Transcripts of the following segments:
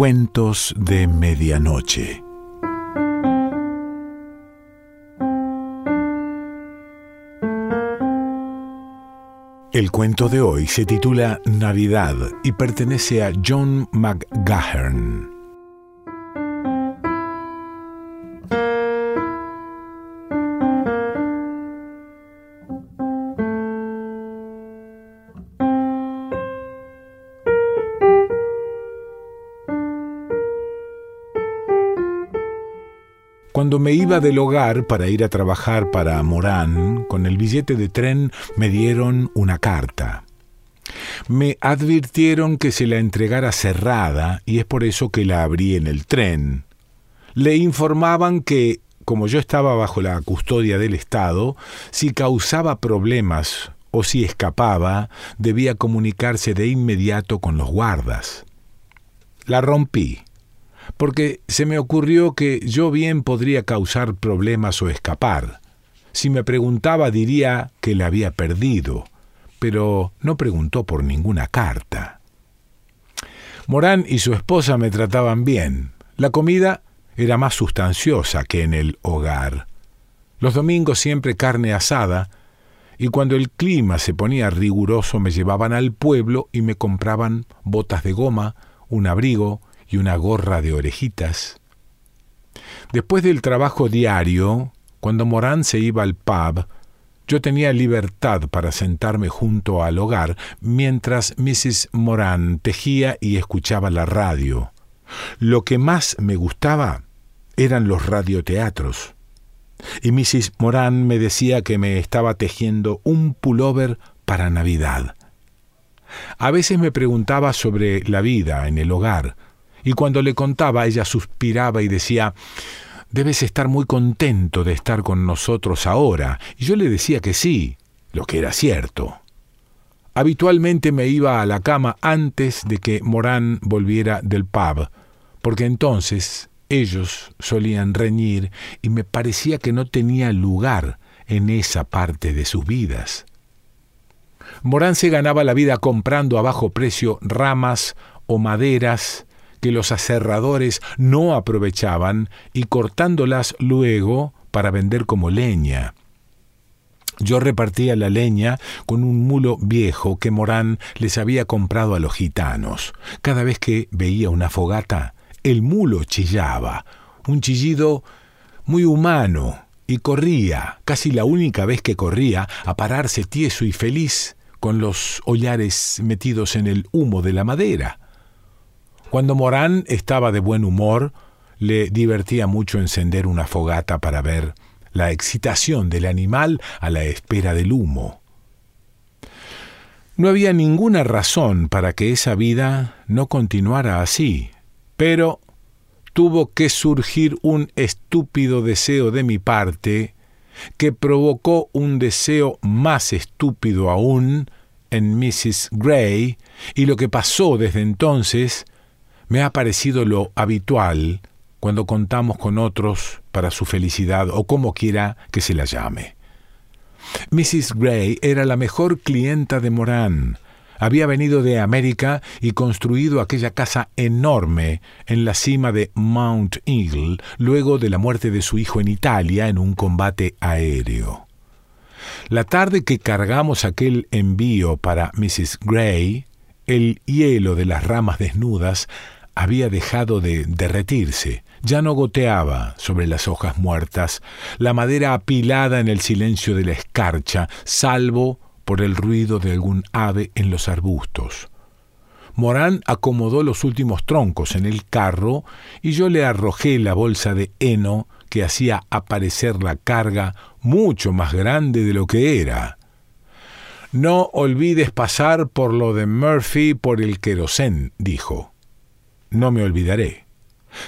Cuentos de Medianoche. El cuento de hoy se titula Navidad y pertenece a John McGahern. Cuando me iba del hogar para ir a trabajar para Morán, con el billete de tren me dieron una carta. Me advirtieron que se la entregara cerrada y es por eso que la abrí en el tren. Le informaban que, como yo estaba bajo la custodia del Estado, si causaba problemas o si escapaba, debía comunicarse de inmediato con los guardas. La rompí porque se me ocurrió que yo bien podría causar problemas o escapar. Si me preguntaba diría que la había perdido, pero no preguntó por ninguna carta. Morán y su esposa me trataban bien. La comida era más sustanciosa que en el hogar. Los domingos siempre carne asada, y cuando el clima se ponía riguroso me llevaban al pueblo y me compraban botas de goma, un abrigo, y una gorra de orejitas. Después del trabajo diario, cuando Morán se iba al pub, yo tenía libertad para sentarme junto al hogar mientras Mrs. Morán tejía y escuchaba la radio. Lo que más me gustaba eran los radioteatros. Y Mrs. Morán me decía que me estaba tejiendo un pullover para Navidad. A veces me preguntaba sobre la vida en el hogar, y cuando le contaba ella suspiraba y decía, Debes estar muy contento de estar con nosotros ahora. Y yo le decía que sí, lo que era cierto. Habitualmente me iba a la cama antes de que Morán volviera del pub, porque entonces ellos solían reñir y me parecía que no tenía lugar en esa parte de sus vidas. Morán se ganaba la vida comprando a bajo precio ramas o maderas que los aserradores no aprovechaban y cortándolas luego para vender como leña. Yo repartía la leña con un mulo viejo que Morán les había comprado a los gitanos. Cada vez que veía una fogata, el mulo chillaba, un chillido muy humano, y corría, casi la única vez que corría, a pararse tieso y feliz, con los hollares metidos en el humo de la madera. Cuando Morán estaba de buen humor, le divertía mucho encender una fogata para ver la excitación del animal a la espera del humo. No había ninguna razón para que esa vida no continuara así, pero tuvo que surgir un estúpido deseo de mi parte que provocó un deseo más estúpido aún en Mrs. Gray, y lo que pasó desde entonces me ha parecido lo habitual cuando contamos con otros para su felicidad o como quiera que se la llame. Mrs. Gray era la mejor clienta de Morán. Había venido de América y construido aquella casa enorme en la cima de Mount Eagle luego de la muerte de su hijo en Italia en un combate aéreo. La tarde que cargamos aquel envío para Mrs. Gray, el hielo de las ramas desnudas había dejado de derretirse, ya no goteaba sobre las hojas muertas, la madera apilada en el silencio de la escarcha, salvo por el ruido de algún ave en los arbustos. Morán acomodó los últimos troncos en el carro y yo le arrojé la bolsa de heno que hacía aparecer la carga mucho más grande de lo que era. No olvides pasar por lo de Murphy por el querosén, dijo no me olvidaré.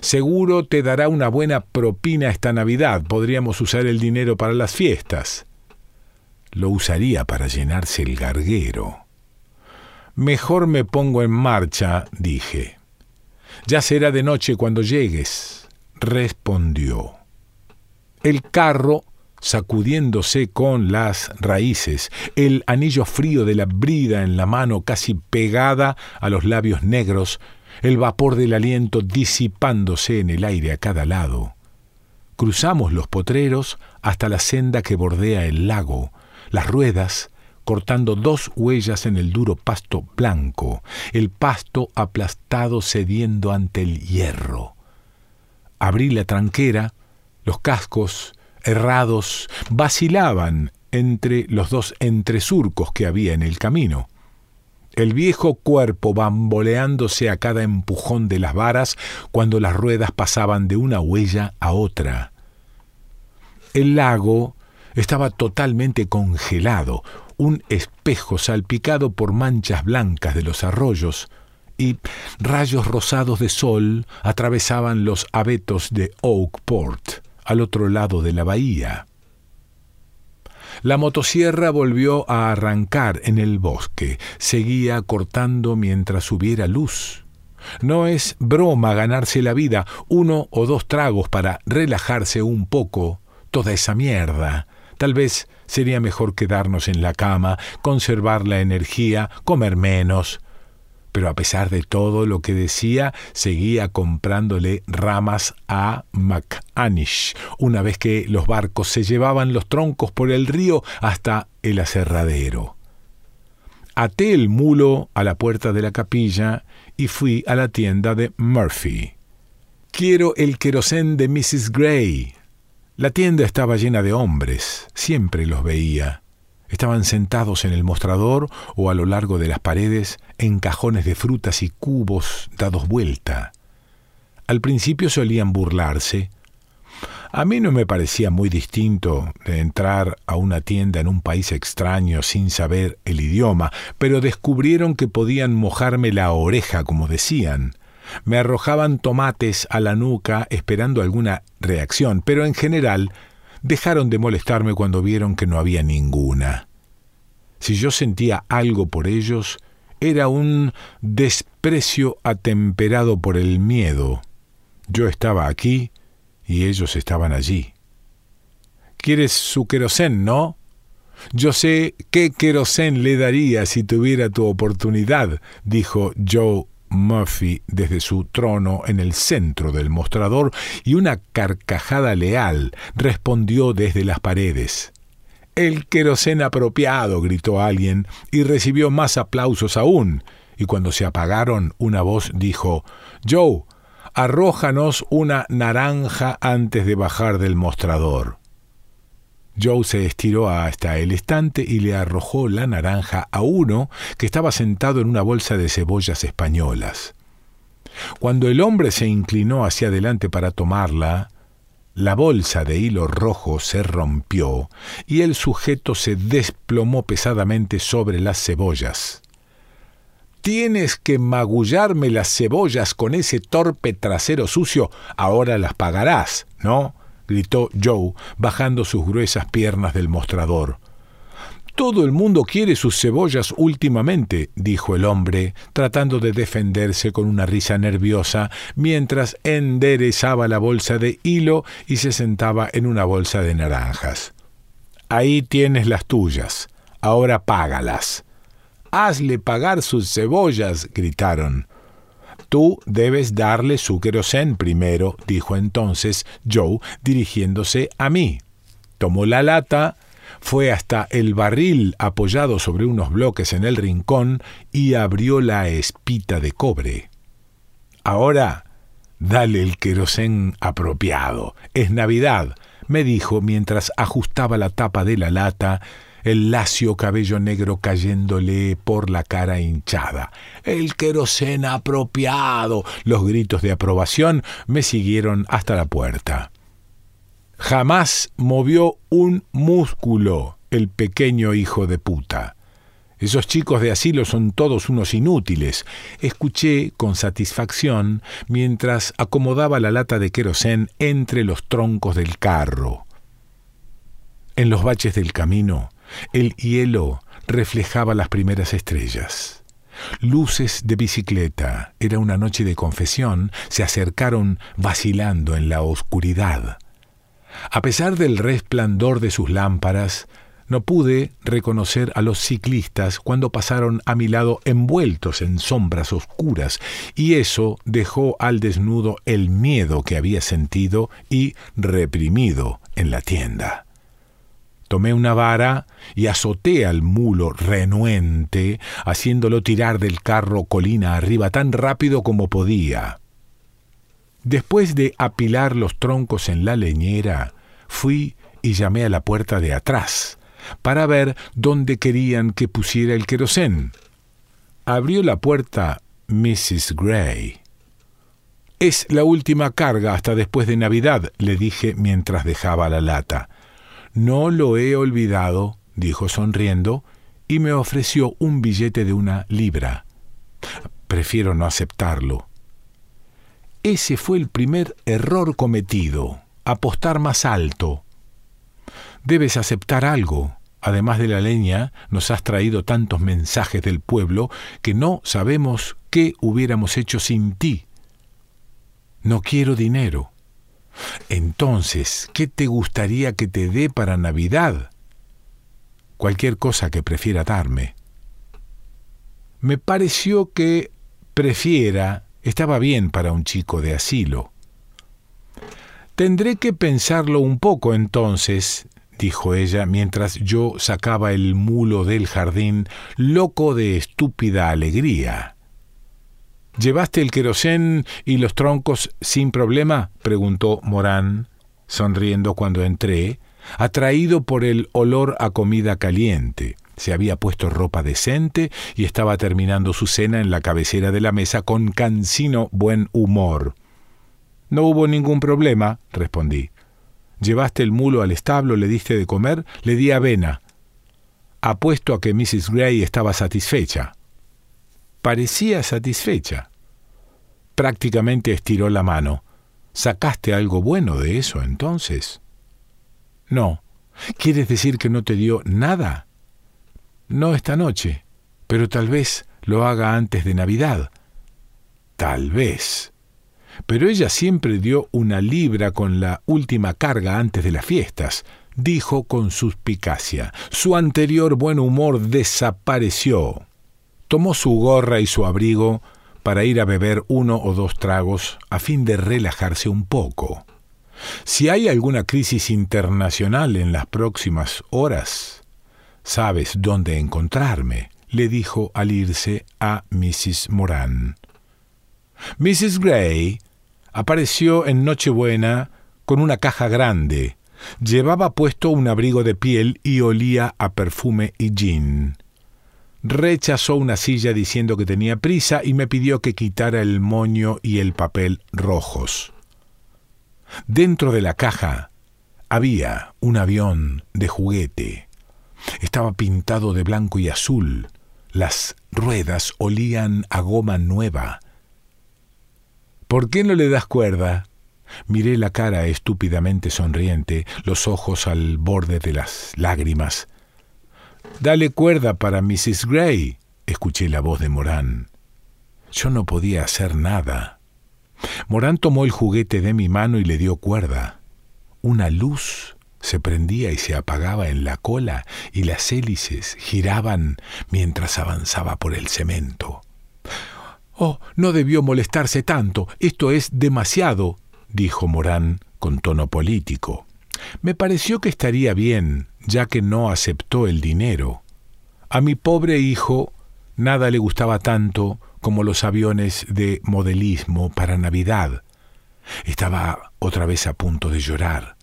Seguro te dará una buena propina esta Navidad. Podríamos usar el dinero para las fiestas. Lo usaría para llenarse el garguero. Mejor me pongo en marcha, dije. Ya será de noche cuando llegues, respondió. El carro, sacudiéndose con las raíces, el anillo frío de la brida en la mano casi pegada a los labios negros, el vapor del aliento disipándose en el aire a cada lado. Cruzamos los potreros hasta la senda que bordea el lago, las ruedas cortando dos huellas en el duro pasto blanco, el pasto aplastado cediendo ante el hierro. Abrí la tranquera, los cascos, errados, vacilaban entre los dos entresurcos que había en el camino. El viejo cuerpo bamboleándose a cada empujón de las varas cuando las ruedas pasaban de una huella a otra. El lago estaba totalmente congelado, un espejo salpicado por manchas blancas de los arroyos, y rayos rosados de sol atravesaban los abetos de Oakport, al otro lado de la bahía. La motosierra volvió a arrancar en el bosque, seguía cortando mientras hubiera luz. No es broma ganarse la vida, uno o dos tragos para relajarse un poco, toda esa mierda. Tal vez sería mejor quedarnos en la cama, conservar la energía, comer menos. Pero a pesar de todo lo que decía, seguía comprándole ramas a McAnish, una vez que los barcos se llevaban los troncos por el río hasta el aserradero. Até el mulo a la puerta de la capilla y fui a la tienda de Murphy. Quiero el querosén de Mrs. Gray, la tienda estaba llena de hombres, siempre los veía. Estaban sentados en el mostrador o a lo largo de las paredes en cajones de frutas y cubos dados vuelta. Al principio solían burlarse. A mí no me parecía muy distinto de entrar a una tienda en un país extraño sin saber el idioma, pero descubrieron que podían mojarme la oreja, como decían. Me arrojaban tomates a la nuca esperando alguna reacción, pero en general dejaron de molestarme cuando vieron que no había ninguna. Si yo sentía algo por ellos, era un desprecio atemperado por el miedo. Yo estaba aquí y ellos estaban allí. ¿Quieres su querosén, no? Yo sé qué querosén le daría si tuviera tu oportunidad, dijo Joe Murphy desde su trono en el centro del mostrador y una carcajada leal respondió desde las paredes. El querosén apropiado, gritó alguien, y recibió más aplausos aún, y cuando se apagaron, una voz dijo Joe, arrójanos una naranja antes de bajar del mostrador. Joe se estiró hasta el estante y le arrojó la naranja a uno que estaba sentado en una bolsa de cebollas españolas. Cuando el hombre se inclinó hacia adelante para tomarla, la bolsa de hilo rojo se rompió y el sujeto se desplomó pesadamente sobre las cebollas. Tienes que magullarme las cebollas con ese torpe trasero sucio, ahora las pagarás, ¿no? Gritó Joe, bajando sus gruesas piernas del mostrador. Todo el mundo quiere sus cebollas últimamente, dijo el hombre, tratando de defenderse con una risa nerviosa, mientras enderezaba la bolsa de hilo y se sentaba en una bolsa de naranjas. Ahí tienes las tuyas. Ahora págalas. Hazle pagar sus cebollas, gritaron. Tú debes darle su querosén primero, dijo entonces Joe, dirigiéndose a mí. Tomó la lata, fue hasta el barril apoyado sobre unos bloques en el rincón y abrió la espita de cobre. Ahora, dale el querosén apropiado. Es Navidad, me dijo mientras ajustaba la tapa de la lata el lacio cabello negro cayéndole por la cara hinchada. El querosén apropiado. Los gritos de aprobación me siguieron hasta la puerta. Jamás movió un músculo el pequeño hijo de puta. Esos chicos de asilo son todos unos inútiles. Escuché con satisfacción mientras acomodaba la lata de querosén entre los troncos del carro. En los baches del camino el hielo reflejaba las primeras estrellas. Luces de bicicleta, era una noche de confesión, se acercaron vacilando en la oscuridad. A pesar del resplandor de sus lámparas, No pude reconocer a los ciclistas cuando pasaron a mi lado envueltos en sombras oscuras, y eso dejó al desnudo el miedo que había sentido y reprimido en la tienda. Tomé una vara y azoté al mulo renuente, haciéndolo tirar del carro colina arriba tan rápido como podía. Después de apilar los troncos en la leñera, fui y llamé a la puerta de atrás, para ver dónde querían que pusiera el querosén. Abrió la puerta Mrs. Gray. Es la última carga hasta después de Navidad, le dije mientras dejaba la lata. No lo he olvidado, dijo sonriendo, y me ofreció un billete de una libra. Prefiero no aceptarlo. Ese fue el primer error cometido, apostar más alto. Debes aceptar algo. Además de la leña, nos has traído tantos mensajes del pueblo que no sabemos qué hubiéramos hecho sin ti. No quiero dinero. Entonces, ¿qué te gustaría que te dé para Navidad? Cualquier cosa que prefiera darme. Me pareció que prefiera estaba bien para un chico de asilo. Tendré que pensarlo un poco entonces, dijo ella mientras yo sacaba el mulo del jardín, loco de estúpida alegría. ¿Llevaste el querosén y los troncos sin problema? preguntó Morán, sonriendo cuando entré, atraído por el olor a comida caliente. Se había puesto ropa decente y estaba terminando su cena en la cabecera de la mesa con cansino buen humor. No hubo ningún problema, respondí. Llevaste el mulo al establo, le diste de comer, le di avena. Apuesto a que Mrs. Gray estaba satisfecha. Parecía satisfecha. Prácticamente estiró la mano. ¿Sacaste algo bueno de eso entonces? No. ¿Quieres decir que no te dio nada? No esta noche, pero tal vez lo haga antes de Navidad. Tal vez pero ella siempre dio una libra con la última carga antes de las fiestas, dijo con suspicacia. Su anterior buen humor desapareció. Tomó su gorra y su abrigo para ir a beber uno o dos tragos a fin de relajarse un poco. Si hay alguna crisis internacional en las próximas horas, sabes dónde encontrarme, le dijo al irse a Mrs. Moran. Mrs. Gray apareció en Nochebuena con una caja grande. Llevaba puesto un abrigo de piel y olía a perfume y gin. Rechazó una silla diciendo que tenía prisa y me pidió que quitara el moño y el papel rojos. Dentro de la caja había un avión de juguete. Estaba pintado de blanco y azul. Las ruedas olían a goma nueva ¿Por qué no le das cuerda? Miré la cara estúpidamente sonriente, los ojos al borde de las lágrimas. Dale cuerda para Mrs. Gray, escuché la voz de Morán. Yo no podía hacer nada. Morán tomó el juguete de mi mano y le dio cuerda. Una luz se prendía y se apagaba en la cola y las hélices giraban mientras avanzaba por el cemento. Oh, no debió molestarse tanto. Esto es demasiado, dijo Morán con tono político. Me pareció que estaría bien, ya que no aceptó el dinero. A mi pobre hijo nada le gustaba tanto como los aviones de modelismo para Navidad. Estaba otra vez a punto de llorar.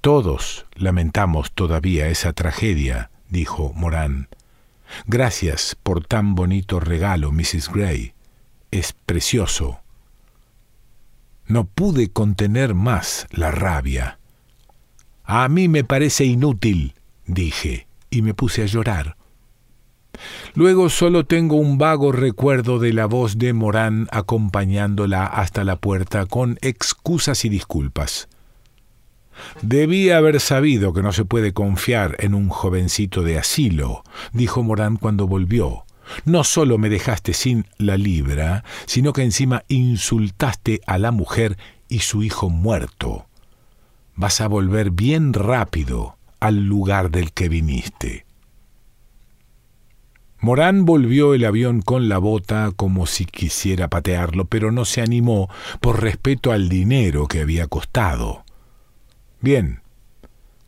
Todos lamentamos todavía esa tragedia, dijo Morán. Gracias por tan bonito regalo, Mrs. Gray. Es precioso. No pude contener más la rabia. A mí me parece inútil, dije, y me puse a llorar. Luego solo tengo un vago recuerdo de la voz de Morán acompañándola hasta la puerta con excusas y disculpas. Debía haber sabido que no se puede confiar en un jovencito de asilo, dijo Morán cuando volvió. No solo me dejaste sin la libra, sino que encima insultaste a la mujer y su hijo muerto. Vas a volver bien rápido al lugar del que viniste. Morán volvió el avión con la bota como si quisiera patearlo, pero no se animó por respeto al dinero que había costado. Bien,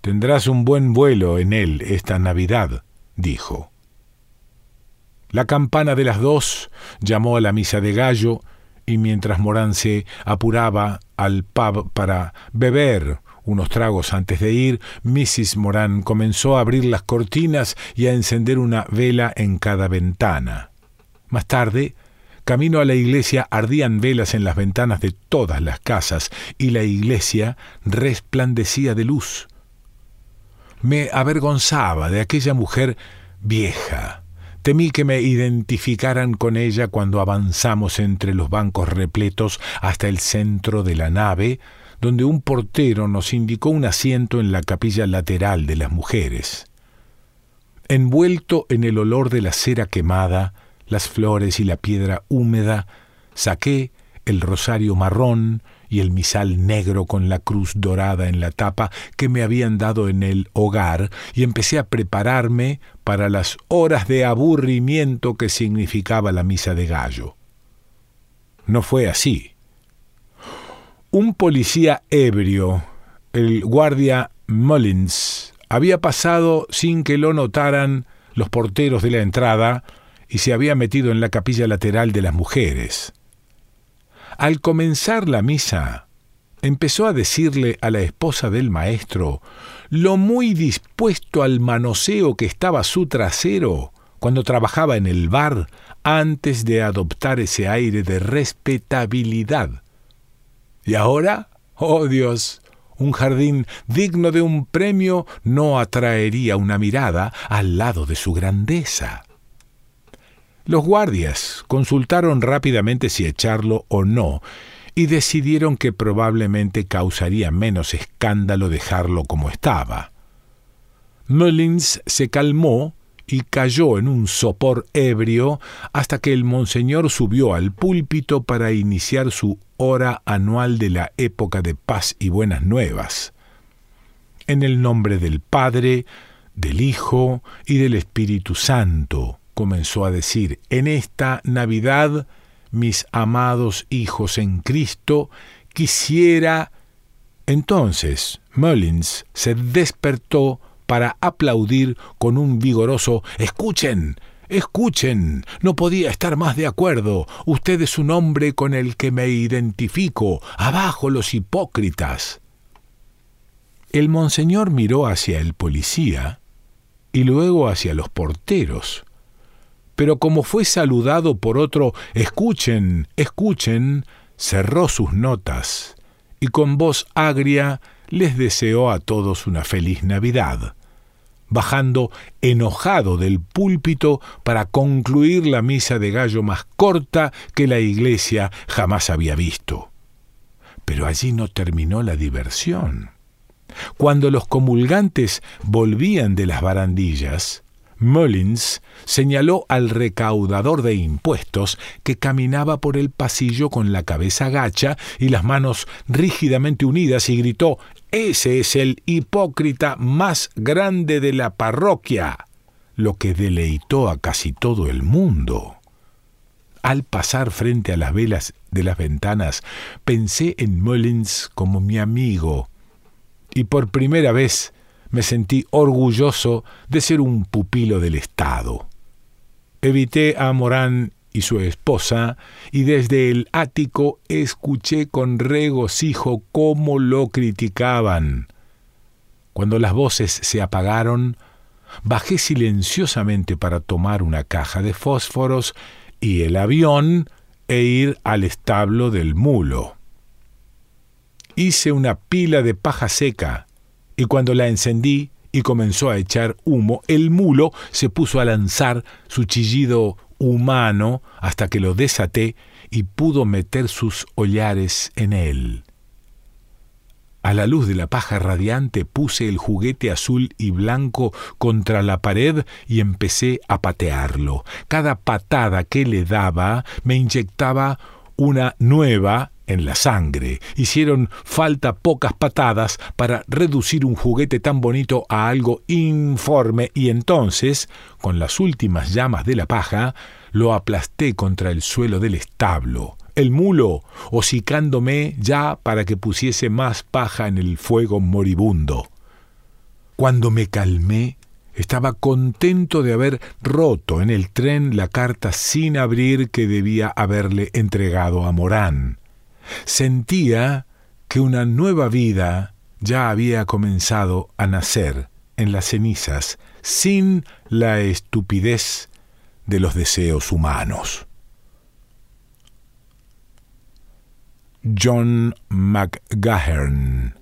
tendrás un buen vuelo en él esta Navidad, dijo. La campana de las dos llamó a la misa de gallo, y mientras Morán se apuraba al pub para beber unos tragos antes de ir, Mrs. Moran comenzó a abrir las cortinas y a encender una vela en cada ventana. Más tarde, camino a la iglesia ardían velas en las ventanas de todas las casas y la iglesia resplandecía de luz. Me avergonzaba de aquella mujer vieja. Temí que me identificaran con ella cuando avanzamos entre los bancos repletos hasta el centro de la nave, donde un portero nos indicó un asiento en la capilla lateral de las mujeres. Envuelto en el olor de la cera quemada, las flores y la piedra húmeda, saqué el rosario marrón y el misal negro con la cruz dorada en la tapa que me habían dado en el hogar y empecé a prepararme para las horas de aburrimiento que significaba la misa de gallo. No fue así. Un policía ebrio, el guardia Mullins, había pasado sin que lo notaran los porteros de la entrada y se había metido en la capilla lateral de las mujeres. Al comenzar la misa, empezó a decirle a la esposa del maestro lo muy dispuesto al manoseo que estaba su trasero cuando trabajaba en el bar antes de adoptar ese aire de respetabilidad y ahora, oh Dios, un jardín digno de un premio no atraería una mirada al lado de su grandeza. Los guardias consultaron rápidamente si echarlo o no, y decidieron que probablemente causaría menos escándalo dejarlo como estaba. Mullins se calmó y cayó en un sopor ebrio hasta que el monseñor subió al púlpito para iniciar su hora anual de la época de paz y buenas nuevas. En el nombre del Padre, del Hijo y del Espíritu Santo, comenzó a decir, en esta Navidad, mis amados hijos en Cristo, quisiera... Entonces Mullins se despertó para aplaudir con un vigoroso Escuchen, escuchen, no podía estar más de acuerdo. Usted es un hombre con el que me identifico. Abajo los hipócritas. El monseñor miró hacia el policía y luego hacia los porteros. Pero como fue saludado por otro Escuchen, escuchen, cerró sus notas y con voz agria les deseó a todos una feliz Navidad bajando enojado del púlpito para concluir la misa de gallo más corta que la iglesia jamás había visto. Pero allí no terminó la diversión. Cuando los comulgantes volvían de las barandillas, Mullins señaló al recaudador de impuestos que caminaba por el pasillo con la cabeza gacha y las manos rígidamente unidas y gritó ese es el hipócrita más grande de la parroquia, lo que deleitó a casi todo el mundo. Al pasar frente a las velas de las ventanas, pensé en Mullins como mi amigo, y por primera vez me sentí orgulloso de ser un pupilo del Estado. Evité a Morán y su esposa, y desde el ático escuché con regocijo cómo lo criticaban. Cuando las voces se apagaron, bajé silenciosamente para tomar una caja de fósforos y el avión e ir al establo del mulo. Hice una pila de paja seca, y cuando la encendí y comenzó a echar humo, el mulo se puso a lanzar su chillido humano hasta que lo desaté y pudo meter sus hollares en él. A la luz de la paja radiante puse el juguete azul y blanco contra la pared y empecé a patearlo. Cada patada que le daba me inyectaba una nueva en la sangre. Hicieron falta pocas patadas para reducir un juguete tan bonito a algo informe y entonces, con las últimas llamas de la paja, lo aplasté contra el suelo del establo. El mulo, hocicándome ya para que pusiese más paja en el fuego moribundo. Cuando me calmé, estaba contento de haber roto en el tren la carta sin abrir que debía haberle entregado a Morán. Sentía que una nueva vida ya había comenzado a nacer en las cenizas sin la estupidez de los deseos humanos. John McGahern